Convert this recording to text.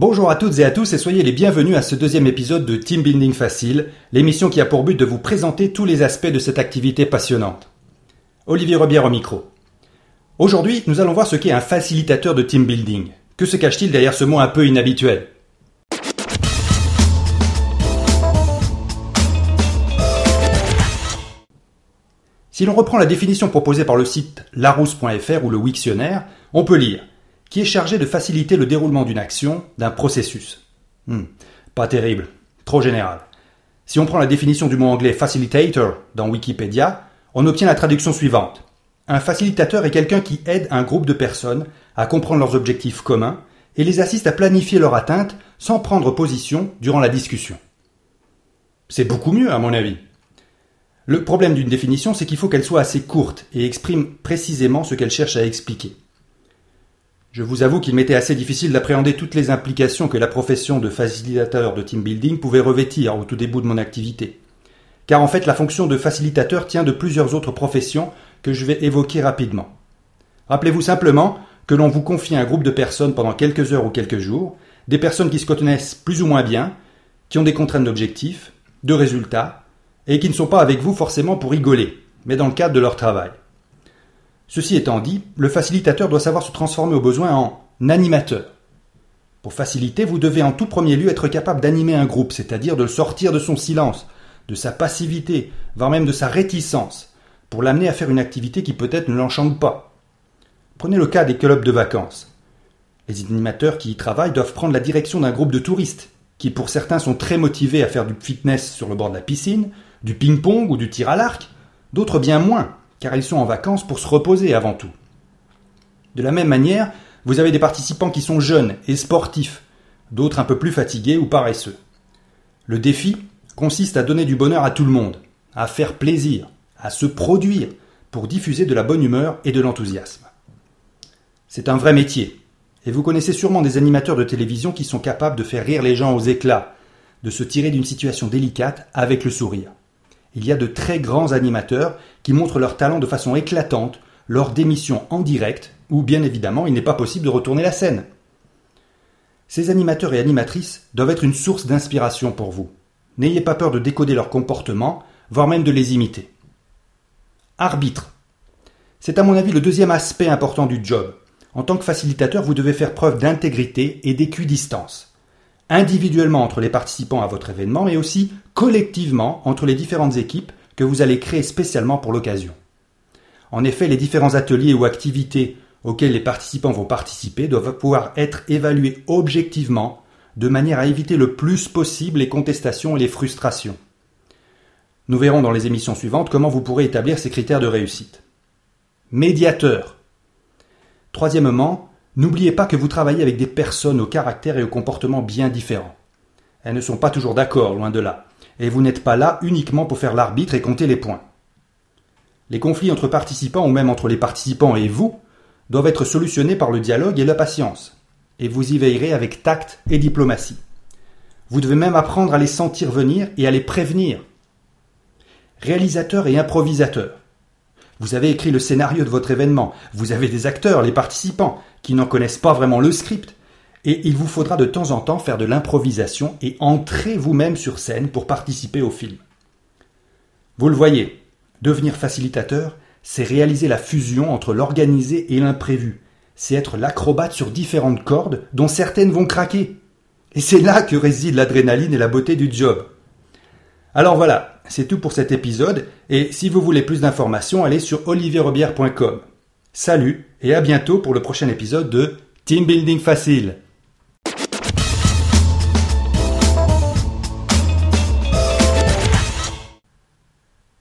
Bonjour à toutes et à tous et soyez les bienvenus à ce deuxième épisode de Team Building Facile, l'émission qui a pour but de vous présenter tous les aspects de cette activité passionnante. Olivier Rebière au micro. Aujourd'hui, nous allons voir ce qu'est un facilitateur de team building. Que se cache-t-il derrière ce mot un peu inhabituel? Si l'on reprend la définition proposée par le site larousse.fr ou le Wiktionnaire, on peut lire qui est chargé de faciliter le déroulement d'une action, d'un processus. Hmm, pas terrible, trop général. Si on prend la définition du mot anglais facilitator dans Wikipédia, on obtient la traduction suivante. Un facilitateur est quelqu'un qui aide un groupe de personnes à comprendre leurs objectifs communs et les assiste à planifier leur atteinte sans prendre position durant la discussion. C'est beaucoup mieux à mon avis. Le problème d'une définition, c'est qu'il faut qu'elle soit assez courte et exprime précisément ce qu'elle cherche à expliquer. Je vous avoue qu'il m'était assez difficile d'appréhender toutes les implications que la profession de facilitateur de team building pouvait revêtir au tout début de mon activité. Car en fait, la fonction de facilitateur tient de plusieurs autres professions que je vais évoquer rapidement. Rappelez-vous simplement que l'on vous confie un groupe de personnes pendant quelques heures ou quelques jours, des personnes qui se connaissent plus ou moins bien, qui ont des contraintes d'objectifs, de résultats, et qui ne sont pas avec vous forcément pour rigoler, mais dans le cadre de leur travail. Ceci étant dit, le facilitateur doit savoir se transformer au besoin en animateur. Pour faciliter, vous devez en tout premier lieu être capable d'animer un groupe, c'est-à-dire de le sortir de son silence, de sa passivité, voire même de sa réticence, pour l'amener à faire une activité qui peut-être ne l'enchante pas. Prenez le cas des clubs de vacances. Les animateurs qui y travaillent doivent prendre la direction d'un groupe de touristes, qui pour certains sont très motivés à faire du fitness sur le bord de la piscine, du ping-pong ou du tir à l'arc, d'autres bien moins, car ils sont en vacances pour se reposer avant tout. De la même manière, vous avez des participants qui sont jeunes et sportifs, d'autres un peu plus fatigués ou paresseux. Le défi consiste à donner du bonheur à tout le monde, à faire plaisir, à se produire, pour diffuser de la bonne humeur et de l'enthousiasme. C'est un vrai métier, et vous connaissez sûrement des animateurs de télévision qui sont capables de faire rire les gens aux éclats, de se tirer d'une situation délicate avec le sourire il y a de très grands animateurs qui montrent leur talent de façon éclatante lors d'émissions en direct où bien évidemment il n'est pas possible de retourner la scène. Ces animateurs et animatrices doivent être une source d'inspiration pour vous. N'ayez pas peur de décoder leur comportement, voire même de les imiter. Arbitre. C'est à mon avis le deuxième aspect important du job. En tant que facilitateur, vous devez faire preuve d'intégrité et d'équidistance individuellement entre les participants à votre événement, mais aussi collectivement entre les différentes équipes que vous allez créer spécialement pour l'occasion. En effet, les différents ateliers ou activités auxquels les participants vont participer doivent pouvoir être évalués objectivement de manière à éviter le plus possible les contestations et les frustrations. Nous verrons dans les émissions suivantes comment vous pourrez établir ces critères de réussite. Médiateur. Troisièmement, N'oubliez pas que vous travaillez avec des personnes au caractère et au comportement bien différents. Elles ne sont pas toujours d'accord, loin de là, et vous n'êtes pas là uniquement pour faire l'arbitre et compter les points. Les conflits entre participants ou même entre les participants et vous doivent être solutionnés par le dialogue et la patience, et vous y veillerez avec tact et diplomatie. Vous devez même apprendre à les sentir venir et à les prévenir. Réalisateur et improvisateur. Vous avez écrit le scénario de votre événement, vous avez des acteurs, les participants, qui n'en connaissent pas vraiment le script, et il vous faudra de temps en temps faire de l'improvisation et entrer vous-même sur scène pour participer au film. Vous le voyez, devenir facilitateur, c'est réaliser la fusion entre l'organisé et l'imprévu. C'est être l'acrobate sur différentes cordes dont certaines vont craquer. Et c'est là que réside l'adrénaline et la beauté du job. Alors voilà, c'est tout pour cet épisode, et si vous voulez plus d'informations, allez sur olivierrobière.com. Salut et à bientôt pour le prochain épisode de Team Building Facile.